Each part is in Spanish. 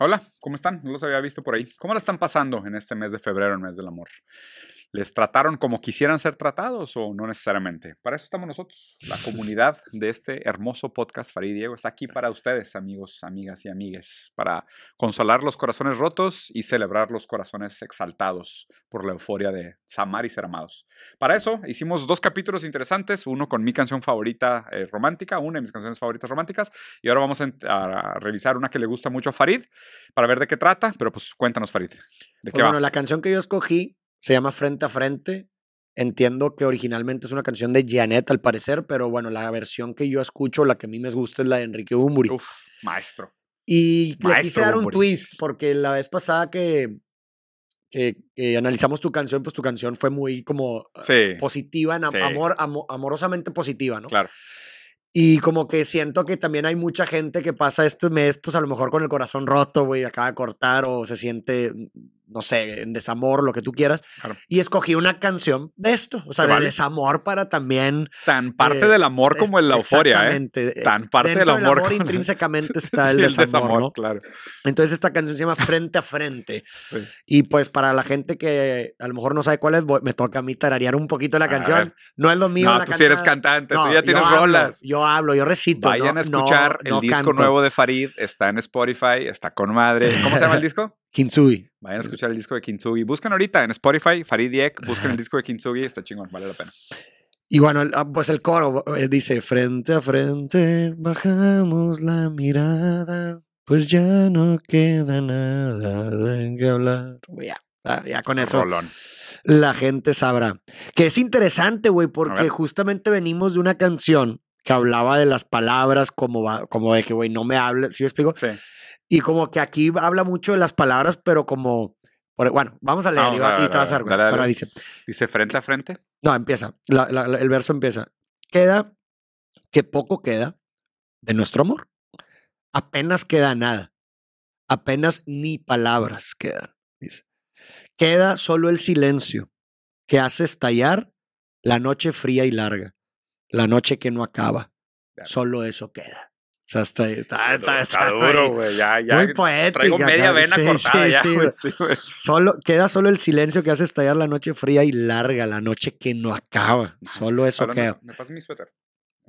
Hola, ¿cómo están? No los había visto por ahí. ¿Cómo la están pasando en este mes de febrero, el mes del amor? ¿Les trataron como quisieran ser tratados o no necesariamente? Para eso estamos nosotros. La comunidad de este hermoso podcast Farid Diego está aquí para ustedes, amigos, amigas y amigues, para consolar los corazones rotos y celebrar los corazones exaltados por la euforia de amar y ser amados. Para eso hicimos dos capítulos interesantes, uno con mi canción favorita eh, romántica, una de mis canciones favoritas románticas, y ahora vamos a, a revisar una que le gusta mucho a Farid para ver de qué trata, pero pues cuéntanos Farid, ¿de Pues qué bueno, va? la canción que yo escogí se llama Frente a Frente. Entiendo que originalmente es una canción de Janet, al parecer, pero bueno, la versión que yo escucho, la que a mí me gusta, es la de Enrique Bumburi. Uf, maestro. Y le quise Maestro dar un twist, porque la vez pasada que, que, que analizamos tu canción, pues tu canción fue muy como eh, Sí, positiva, en Sí. amor, amo- amorosamente positiva, ¿no? claro. Y como que siento que también hay mucha gente que pasa este mes, pues a lo mejor con el corazón roto, güey, acaba de cortar o se siente, no sé, en desamor, lo que tú quieras. Claro. Y escogí una canción de esto, o sea, Se de vale. desamor para también... Tan parte Eh, del amor como en la euforia, ¿eh? Exactamente. Tan parte del amor como- intrínsecamente está Sí, el desamor, ¿no? claro. Entonces esta canción se llama Frente a Frente. Sí. Y pues para la gente que a lo mejor no sabe cuál es, me toca a mí tararear un poquito la A canción. ver. No es lo mío. No, la tú sí eres cantante, No, tú ya yo tienes hablo, rolas. Yo hablo, yo recito. Vayan no- a escuchar no- no el disco canto. nuevo de Farid, está en Spotify, está con madre. ¿Cómo se llama el disco? Kintsugi. Vayan a escuchar el disco de Kintsugi. Buscan ahorita en Spotify, Farid Diek, busquen el disco de Kintsugi, está chingón, vale la pena. Y bueno, el- ah, pues el coro eh, dice, frente a frente bajamos la mirada, pues ya no queda nada de qué hablar. Ya, ah, ya con eso Rolón. la gente sabrá. Que es interesante, güey, porque justamente venimos de una canción que hablaba de las palabras como, como de que, güey, no me hables, ¿sí me explico? Sí. Y como que aquí habla mucho de las palabras, pero como... Bueno, vamos a leer Vamos y, va- a y ver, te vas a a dar ver, cuenta, dale, pero dale. dice, Dice frente a frente. no, empieza, la- la- la- el verso empieza. Queda que poco queda de nuestro amor. Apenas queda nada. Apenas ni palabras quedan. Dice. Queda solo el silencio que hace estallar la noche fría y larga. La noche que no acaba. Solo eso queda. O sea, está, está, está- duro, güey. Ya, ya. Muy poética. Traigo media vena Sí, cortada sí, ya, sí. Solo, queda solo el silencio que hace estallar la noche fría y larga, la noche que no acaba. Solo eso queda. Me pasa mi suéter.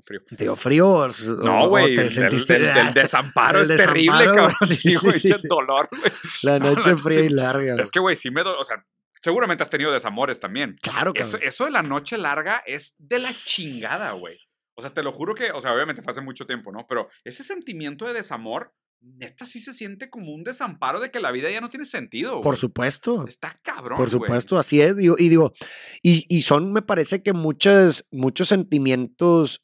Frío. ¿Te dio frío? No, güey. te El, sentiste el- el desamparo es terrible, cabrón. Sí, güey. dolor, güey. La No, noche fría y larga. Es que, güey, sí me. O sea, seguramente has tenido desamores también. claro, Eso, cabrón. eso de la noche larga es de la chingada, güey. O sea, te lo juro que, o sea, obviamente fue hace mucho tiempo, ¿no? Pero ese sentimiento de desamor, neta, sí se siente como un desamparo de que la vida ya no tiene sentido. Por güey. supuesto. Está cabrón. Por güey. supuesto, así es. Digo, y digo, y, y son, me parece que muchos, muchos sentimientos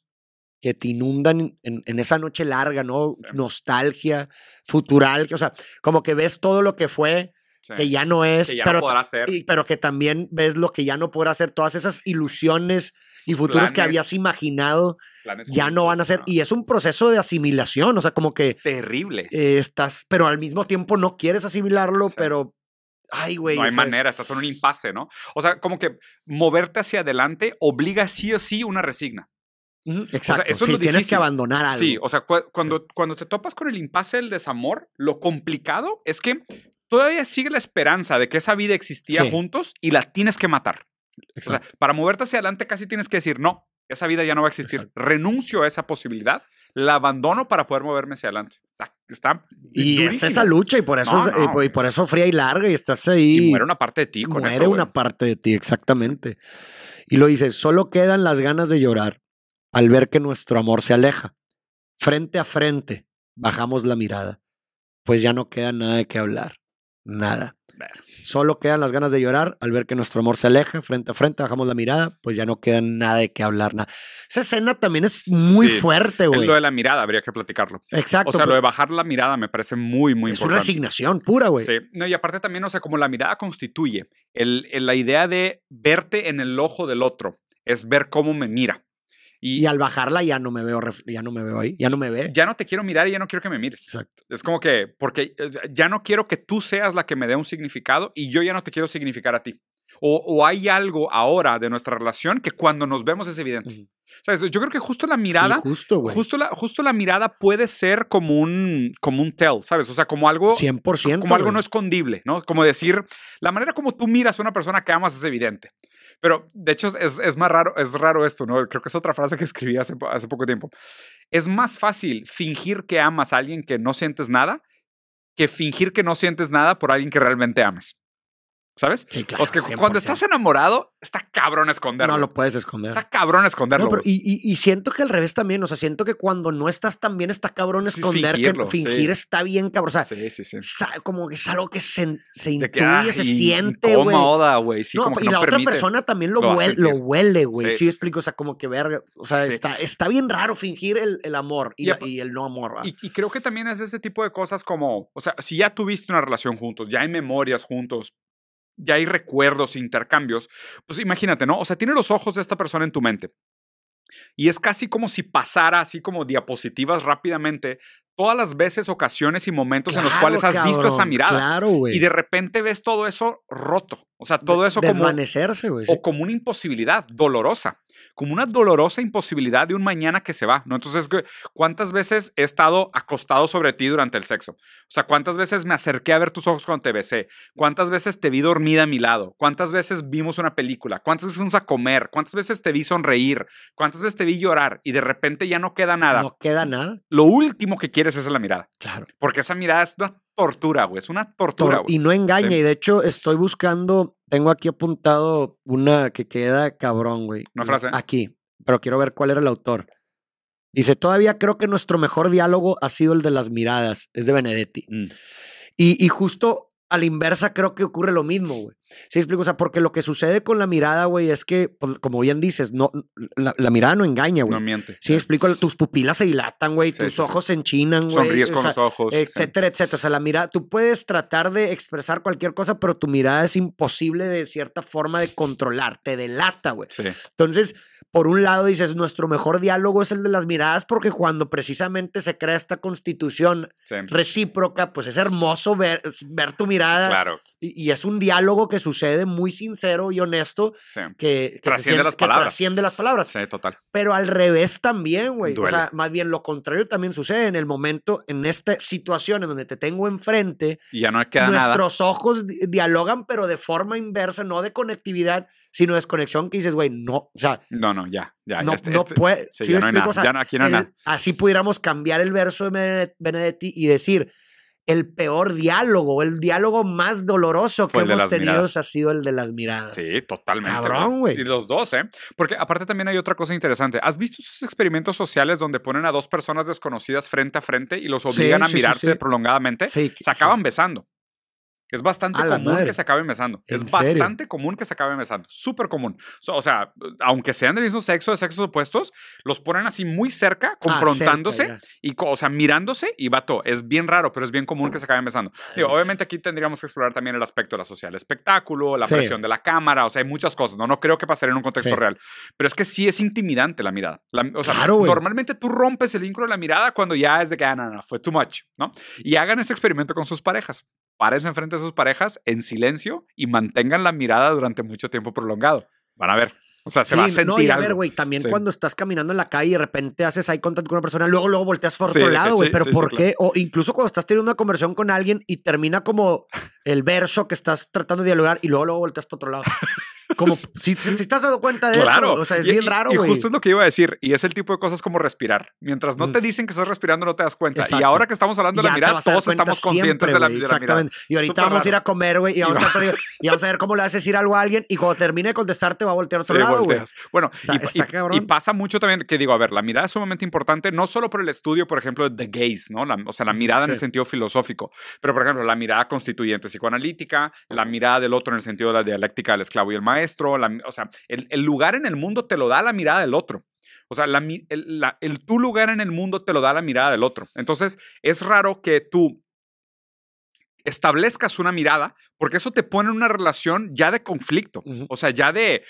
que te inundan en, en esa noche larga, ¿no? Sí. Nostalgia, futural, que, o sea, como que ves todo lo que fue, Sí. que ya no es, Que ya pero, no podrá ser. y- pero que también ves lo que ya no podrá hacer, todas esas ilusiones y futuros que planes, habías imaginado planes ya no van a ser. ¿no? Y es un proceso de asimilación, o sea, como que Terrible. eh, estás, pero al mismo tiempo no quieres asimilarlo, Sí. pero, ay, güey. no hay manera, estás en un impasse, ¿no? O sea, como que moverte hacia adelante obliga sí o sí una resigna. Exacto. eso es lo tienes que abandonar algo. Sí, o sea, cu- cuando, cuando te topas con el impasse del desamor, lo complicado es que todavía sigue la esperanza de que esa vida existía Sí. juntos y la tienes que matar. O sea, para moverte hacia adelante casi tienes que decir, no, esa vida ya no va a existir. Exacto. Renuncio a esa posibilidad, la abandono para poder moverme hacia adelante. Está, está y es esa lucha, y por eso, No, es- y no, por- y por es- eso fría y larga, y estás ahí. Y muere una parte de ti con muere eso, güey. una parte de ti, exactamente. Y lo dice, solo quedan las ganas de llorar al ver que nuestro amor se aleja. Frente a frente, bajamos la mirada, pues ya no queda nada de qué hablar, nada. Solo quedan las ganas de llorar al ver que nuestro amor se aleja, frente a frente, bajamos la mirada, pues ya no queda nada de qué hablar, nada. Esa escena también es muy Sí, fuerte, Es güey. Lo de la mirada habría que platicarlo. Exacto. O sea, lo de bajar la mirada me parece muy, muy es una importante. resignación pura, güey. Sí. No, y aparte también, o sea, como la mirada constituye el, el- la idea de verte en el ojo del otro, es ver cómo me mira. Y, Y al bajarla ya no me veo, ya no me veo ahí, ya no me ve. ya no te quiero mirar y ya no quiero que me mires. Exacto. Es como que, porque ya no quiero que tú seas la que me dé un significado y yo ya no te quiero significar a ti. O, o hay algo ahora de nuestra relación que cuando nos vemos es evidente. Yo creo que justo la mirada, Sí, justo, güey. justo, la, justo la mirada puede ser como un, como un tell, ¿sabes? O sea, como algo, 100%. como algo no escondible, ¿no? Como decir, la manera como tú miras a una persona que amas es evidente. Pero de hecho es, es más raro, es raro esto, ¿no? Creo que es otra frase que escribí hace, hace poco tiempo. Es más fácil fingir que amas a alguien que no sientes nada que fingir que no sientes nada por alguien que realmente ames. ¿Sabes? Sí, claro. o sea, que cuando 100%. estás enamorado, está cabrón esconderlo. No lo puedes esconder. Está cabrón esconderlo. No, pero güey. y, y- y siento que al revés también, o sea, siento que cuando no estás tan bien está cabrón Sí, esconder, fingirlo, que fingir sí. está bien cabrón, o sea, sí, sí, sí. sa- como que es algo que se, se intuye, que, ah, se in- siente, güey. Incómoda, güey. Sí, no, como que y no la otra persona también lo, huele, lo huele, güey. Sí. Explico, o sea, como que verga, o sea, está, está bien raro fingir el, el amor y, Y la- y el no amor. Y, y creo que también es ese tipo de cosas como, o sea, si ya tuviste una relación juntos, ya hay memorias juntos, ya hay recuerdos, intercambios, pues imagínate, ¿no? O sea, tiene los ojos de esta persona en tu mente. Y es casi como si pasara así como diapositivas rápidamente todas las veces, ocasiones y momentos en los cuales has visto esa mirada. Claro, güey. Y de repente ves todo eso roto. O sea, todo eso como, Desvanecerse, güey. o como una imposibilidad dolorosa, como una dolorosa imposibilidad de un mañana que se va, ¿no? Entonces, ¿cu- ¿cuántas veces he estado acostado sobre ti durante el sexo? O sea, ¿cuántas veces me acerqué a ver tus ojos cuando te besé? ¿Cuántas veces te vi dormida a mi lado? ¿Cuántas veces vimos una película? ¿Cuántas veces fuimos a comer? ¿Cuántas veces te vi sonreír? ¿Cuántas veces te vi llorar? Y de repente ya no queda nada. No queda nada. Lo último que quieres es la mirada, Claro. porque esa mirada es una tortura, güey, es una tortura, Tor- güey. y no engaña. Sí. Y de hecho, estoy buscando. Tengo aquí apuntado una que queda cabrón, güey. Una frase. Aquí. Pero quiero ver cuál era el autor. Dice: Todavía creo que nuestro mejor diálogo ha sido el de las miradas. Es de Benedetti. Mm. Y, y justo a la inversa creo que ocurre lo mismo, güey. ¿Sí explico? O sea, porque lo que sucede con la mirada, güey, es que, pues, como bien dices, no, la, la mirada no engaña, güey. No miente. Sí, explico, tus pupilas se dilatan, güey, Sí, tus sí, ojos se enchinan, güey. Sonríes o con sea, los ojos. sí. etcétera, etcétera. O sea, la mirada, tú puedes tratar de expresar cualquier cosa, pero tu mirada es imposible de cierta forma de controlar, te delata, güey. Sí. Entonces, por un lado dices, nuestro mejor diálogo es el de las miradas, porque cuando precisamente se crea esta constitución recíproca, pues es hermoso ver, ver tu mirada Claro. y, y es un diálogo que sucede muy sincero y honesto Sí. que, que Trasciende las que palabras. trasciende las palabras. Sí, total. Pero al revés también, güey. O sea, más bien lo contrario también sucede en el momento, en esta situación en donde te tengo enfrente, Y ya no queda nada. nuestros ojos di- dialogan, pero de forma inversa, no de conectividad, sino desconexión que dices, güey, no, o sea, No, no, ya, ya. no, este- no este- puede. sí, ¿sí ya no hay nada. O sea, ya no, aquí no hay el- nada. así pudiéramos cambiar el verso de Bene- Benedetti y decir, el peor diálogo, el diálogo más doloroso Fue que hemos tenido miradas. ha sido el de las miradas. Sí, totalmente. Cabrón, güey. Y los dos, ¿eh? Porque aparte también hay otra cosa interesante. ¿Has visto esos experimentos sociales donde ponen a dos personas desconocidas frente a frente y los Sí, obligan a sí, mirarse sí. prolongadamente? Sí, Se acaban besando. Es bastante común madre. que se acaben besando. Es bastante común que se acaben besando. Súper común. O sea, aunque sean del mismo sexo, de sexos opuestos, los ponen así muy cerca, Ah, confrontándose cerca, y, o sea, mirándose y vato. Es bien raro, pero es bien común que se acaben besando. Digo, obviamente aquí tendríamos que explorar también el aspecto de la social espectáculo, la Sí. presión de la cámara, o sea, hay muchas cosas, ¿no? No creo que pasaría en un contexto Sí. real. Pero es que sí es intimidante la mirada. La- o sea, Claro, normalmente tú rompes el vínculo de la mirada cuando ya es de que, ah, no, no, fue too much, ¿no? Y hagan ese experimento con sus parejas. Párense enfrente de sus parejas en silencio y mantengan la mirada durante mucho tiempo prolongado. Van a ver. O sea, se Sí, va a sentir no, y a ver, güey, también Sí. cuando estás caminando en la calle y de repente haces eye contact con una persona, luego, luego volteas por Sí, otro lado, güey. pero ¿por qué? O incluso cuando estás teniendo una conversación con alguien y termina como el verso que estás tratando de dialogar y luego, luego volteas por otro lado. Como, si, si, si estás dado cuenta de Claro. eso, o sea, es Y- bien y- raro, Y güey. justo es lo que iba a decir. Y es el tipo de cosas como respirar. Mientras no te dicen que estás respirando, no te das cuenta. Y Exacto. ahora que estamos hablando de la mirada, todos estamos conscientes siempre, de la, güey, de la mirada. Y ahorita Súper vamos a ir a comer, güey, y, vamos Y a estar y vamos a ver cómo le a decir algo a alguien y cuando termine de contestarte va a voltear a otro Sí, lado, güey. Bueno, Está- y, está y- cabrón. y pasa mucho también que digo, a ver, la mirada es sumamente importante, no solo por el estudio, por ejemplo, de The Gaze, ¿no? La- o sea, la mirada en el Sí. sentido filosófico, pero por ejemplo, la mirada constituyente psicoanalítica, la mirada del otro en el sentido de la dialéctica del esclavo y el maestro, la- o sea, el, el lugar en el mundo te lo da la mirada del otro. O sea, la el, la- el tu lugar en el mundo te lo da la mirada del otro. Entonces, es raro que tú establezcas una mirada, porque eso te pone en una relación ya de conflicto. O sea, ya de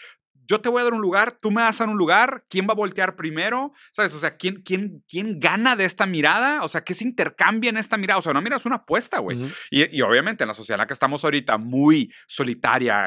yo te voy a dar un lugar, tú me vas a dar un lugar, ¿quién va a voltear primero? ¿Sabes? O sea, ¿quién, quién, quién gana de esta mirada? O sea, ¿qué se intercambia en esta mirada? O sea, no, mira, es una apuesta, güey. Ujú. y, y obviamente en la sociedad en la que estamos ahorita, muy solitaria,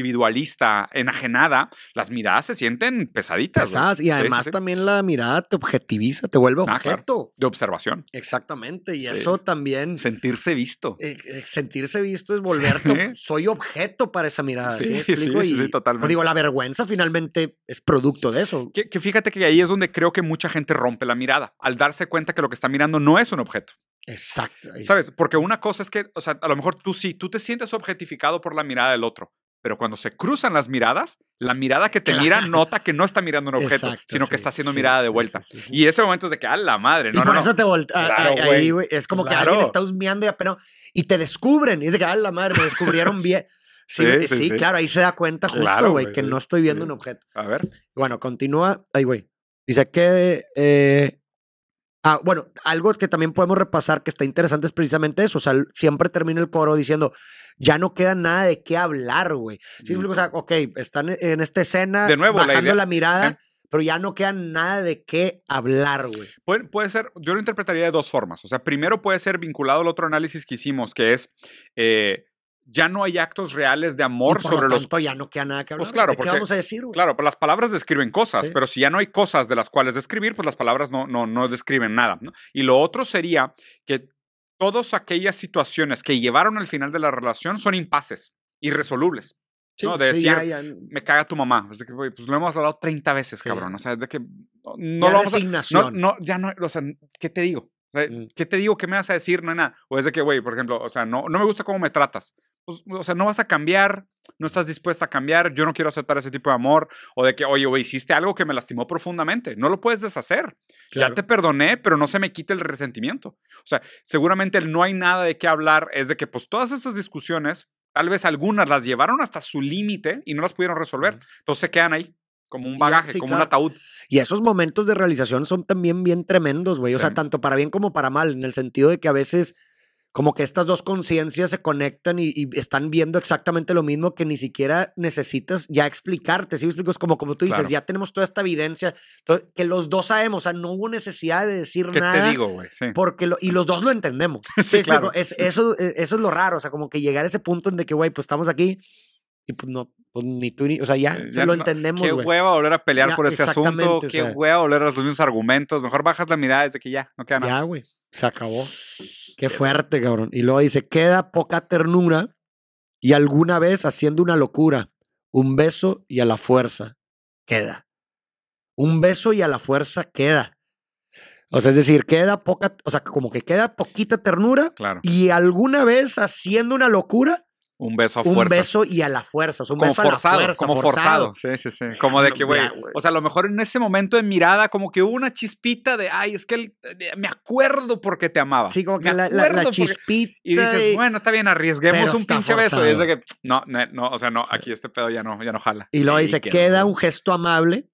individualista, enajenada, las miradas se sienten pesaditas. Pesadas, y Sí, sí, además sí. también la mirada te objetiviza, te vuelve Ah, claro. objeto. De observación. Exactamente, y eso también, Sentirse visto. eh, sentirse visto es volverte, soy objeto para esa mirada. ¿sí, Sí, sí, Y, totalmente. pues, digo, la vergüenza finalmente es producto de eso. Que, que fíjate que ahí es donde creo que mucha gente rompe la mirada, al darse cuenta que lo que está mirando no es un objeto. Exacto. ¿Sabes? Porque una cosa es que, o sea, a lo mejor tú sí, tú te sientes objetificado por la mirada del otro, pero cuando se cruzan las miradas, la mirada que te mira nota que no está mirando un objeto, Exacto, sino que está haciendo sí, mirada de vuelta. sí. Y ese momento es de que, a la madre, no, y por no, eso no. te volteas. Claro, ahí, güey. Es como que alguien está husmeando y apenas. Y te descubren. Y es de que, ah, la madre, me descubrieron bien. Sí, Sí, claro, ahí se da cuenta justo, güey, que no estoy viendo un objeto. A ver. Bueno, continúa. Ay, güey. Dice que. eh, ah, bueno, algo que también podemos repasar que está interesante es precisamente eso. O sea, siempre termina el coro diciendo, ya no queda nada de qué hablar, güey. ¿Sí explico? O sea, ok, están en esta escena, De nuevo, bajando la, idea- mirada, pero ya no queda nada de qué hablar, güey. Puede, puede ser, yo lo interpretaría de dos formas. O sea, primero puede ser vinculado al otro análisis que hicimos, que es, eh, ya no hay actos reales de Y amor por sobre lo los tanto, ya no queda nada que hablar. Pues claro, ¿De qué porque- vamos a decir? Claro, pues las palabras describen cosas, Sí. pero si ya no hay cosas de las cuales describir, pues las palabras no, no, no describen nada. ¿no? Y lo otro sería que todas aquellas situaciones que llevaron al final de la relación son impases, irresolubles. Sí, no, de sí, decir, ya- ya- Me caga tu mamá. Es de que, pues lo hemos hablado 30 veces, Sí. cabrón. O sea, es de que no ya lo vamos a, no, no, ya no, o sea, ¿qué te digo? O sea, Mm. ¿Qué te digo? ¿Qué me vas a decir? No hay nada. O es de que, güey, por ejemplo, o sea, no, no me gusta cómo me tratas. Pues, o sea, no vas a cambiar, no estás dispuesta a cambiar, yo no quiero aceptar ese tipo de amor. O de que, oye, güey, hiciste algo que me lastimó profundamente. No lo puedes deshacer. Claro. Ya te perdoné, pero no se me quite el resentimiento. O sea, seguramente el no hay nada de qué hablar es de que, pues, todas esas discusiones, tal vez algunas las llevaron hasta su límite y no las pudieron resolver. Ujú. Entonces se quedan ahí, como un bagaje, sí, como un claro. ataúd. Y esos momentos de realización son también bien tremendos, güey. O sea, Sí. tanto para bien como para mal, en el sentido de que a veces como que estas dos conciencias se conectan y, y están viendo exactamente lo mismo que ni siquiera necesitas ya explicarte. ¿Sí me explico? Es como, como tú dices, Claro. ya tenemos toda esta evidencia to- que los dos sabemos. O sea, no hubo necesidad de decir ¿Qué nada. te digo, güey? Sí. Porque lo, y los dos lo entendemos. Sí, ¿Sí claro. Es, eso, eh, eso es lo raro. O sea, como que llegar a ese punto en de que, güey, pues estamos aquí y pues no, pues ni tú ni. O sea, ya, Eh, se ya lo no- entendemos, Qué güey. hueva volver a pelear Ya, por ese asunto. exactamente, o Qué sea. hueva volver a los mismos argumentos. Mejor bajas la mirada desde que ya, no queda nada. Ya, güey. Se acabó. Qué fuerte, cabrón. Y luego dice, queda poca ternura y alguna vez haciendo una locura. Un beso y a la fuerza queda. Un beso y a la fuerza queda. O sea, es decir, queda poca, o sea, como que queda poquita ternura Claro. y alguna vez haciendo una locura, Un beso a un fuerza. beso y a la fuerza. O sea, un como beso a la forzado, fuerza, como forzado. Sí, sí, sí. Como de que, güey, o sea, a lo mejor en ese momento de mirada, como que hubo una chispita de, ay, es que eh, me acuerdo porque te amaba. Sí, como que la, la- la acuerdo porque-". chispita. Y dices, bueno, está bien, arriesguemos un pinche beso. Y es de forzado. que, no, no, no, o sea, no, aquí este pedo ya no, ya no jala. Y luego dice, queda un gesto amable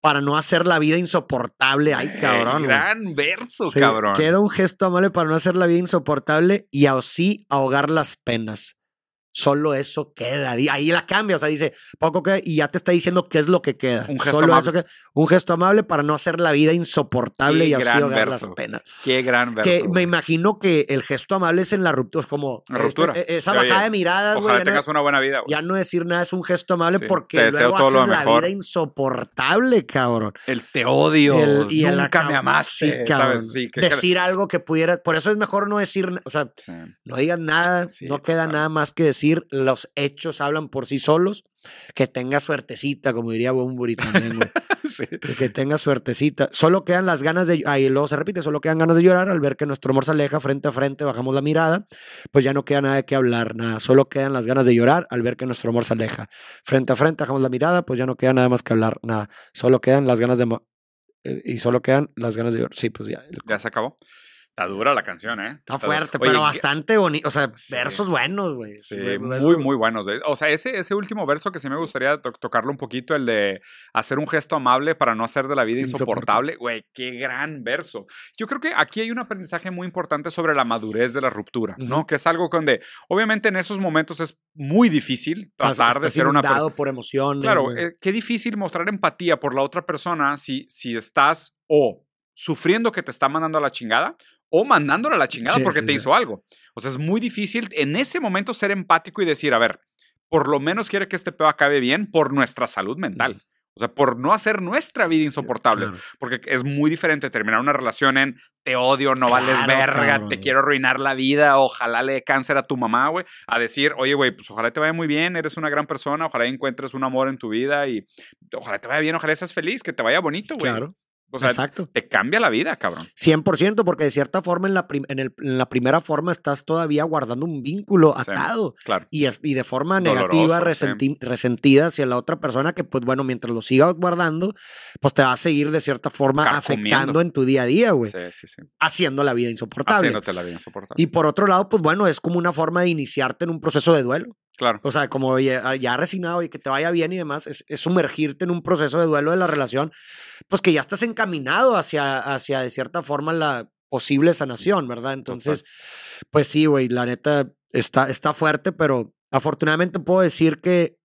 para no hacer la vida insoportable. Ay, Eh, cabrón. güey. Gran verso, Sí, cabrón. Queda un gesto amable para no hacer la vida insoportable y así ahogar las penas. Solo eso queda. Ahí la cambia, o sea, dice poco que y ya te está diciendo qué es lo que queda. Un gesto Solo amable. eso que- un gesto amable para no hacer la vida insoportable Qué y así ahogar las penas. Qué gran verso. que me imagino que el gesto amable es en la ruptura, es como La ruptura. este- e- esa Oye, bajada de miradas, güey. Ojalá ya no- tengas una buena vida, güey. ya no decir nada es un gesto amable Sí, porque luego todo lo haces la vida insoportable, cabrón. El te odio. El- y nunca me amaste. sí, cabrón. ¿sabes? Sí, que- decir algo que pudieras. Por eso es mejor no decir, o sea, no digas nada, no queda claro. nada más que decir. Los hechos hablan por sí solos. Que tenga suertecita, como diría Bumburi también, güey. Sí. que tenga suertecita. Solo quedan las ganas de. Ahí luego se repite, solo quedan ganas de llorar al ver que nuestro amor se aleja frente a frente, bajamos la mirada, pues ya no queda nada de qué hablar, nada. Solo quedan las ganas de llorar al ver que nuestro amor se aleja. Frente a frente, bajamos la mirada, pues ya no queda nada más que hablar, nada. Solo quedan las ganas de. eh, Y solo quedan las ganas de llorar. Sí, pues ya. Ya se acabó. Está dura la canción, ¿eh? Está fuerte, pero bastante bonito. O sea, versos buenos, güey. Sí, muy, muy buenos. O sea, ese, ese último verso que sí me gustaría tocarlo un poquito, el de hacer un gesto amable para no hacer de la vida insoportable. Güey, qué gran verso. Yo creo que aquí hay un aprendizaje muy importante sobre la madurez de la ruptura, ¿no? Que es algo donde, obviamente, en esos momentos es muy difícil tratar de ser una persona. por emociones. Claro, eh, qué difícil mostrar empatía por la otra persona si, si estás o sufriendo que te está mandando a la chingada o mandándole a la chingada porque te hizo algo. O sea, es muy difícil en ese momento ser empático y decir, a ver, por lo menos quiere que este pedo acabe bien por nuestra salud mental. O sea, por no hacer nuestra vida insoportable. Porque es muy diferente terminar una relación en te odio, no vales verga, te quiero arruinar la vida, ojalá le dé cáncer a tu mamá, güey. A decir, oye, güey, pues ojalá te vaya muy bien, eres una gran persona, ojalá encuentres un amor en tu vida y ojalá te vaya bien, ojalá seas feliz, que te vaya bonito, güey. Claro. O sea, Exacto. te cambia la vida, cabrón. 100%, porque de cierta forma en la, en, la primera forma estás todavía guardando un vínculo atado. claro. Y, y, de forma negativa, resentida hacia la otra persona que, pues bueno, mientras lo sigas guardando, pues te va a seguir de cierta forma afectando en tu día a día, güey. Sí, sí, sí. Haciendo la vida insoportable. Haciéndote la vida insoportable. Y por otro lado, pues bueno, es como una forma de iniciarte en un proceso de duelo. Claro. O sea, como ya, ya, resignado y que te vaya bien y demás, es, sumergirte en un proceso de duelo de la relación, pues que ya estás encaminado hacia, hacia de cierta forma, la posible sanación, ¿verdad? Entonces, pues sí, güey, la neta está, está fuerte, pero afortunadamente puedo decir que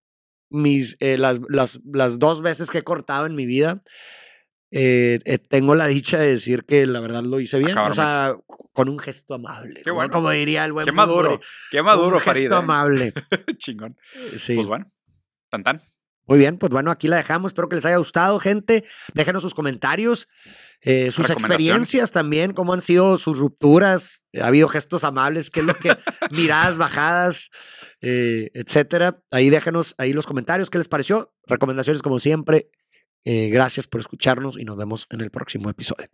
mis, eh, las, las, las dos veces que he cortado en mi vida, eh, eh, tengo la dicha de decir que la verdad lo hice bien. o sea, con un gesto amable. Qué bueno. Como diría el buen Qué maduro. Qué maduro, Un gesto amable. Chingón. Sí. Pues bueno. Tan tan. Muy bien, pues bueno, aquí la dejamos. Espero que les haya gustado, gente. Déjenos sus comentarios, eh, sus experiencias también, cómo han sido sus rupturas. Ha habido gestos amables, qué es lo que, miradas bajadas, etcétera. Ahí déjenos ahí los comentarios, qué les pareció. Recomendaciones como siempre eh, gracias por escucharnos y nos vemos en el próximo episodio.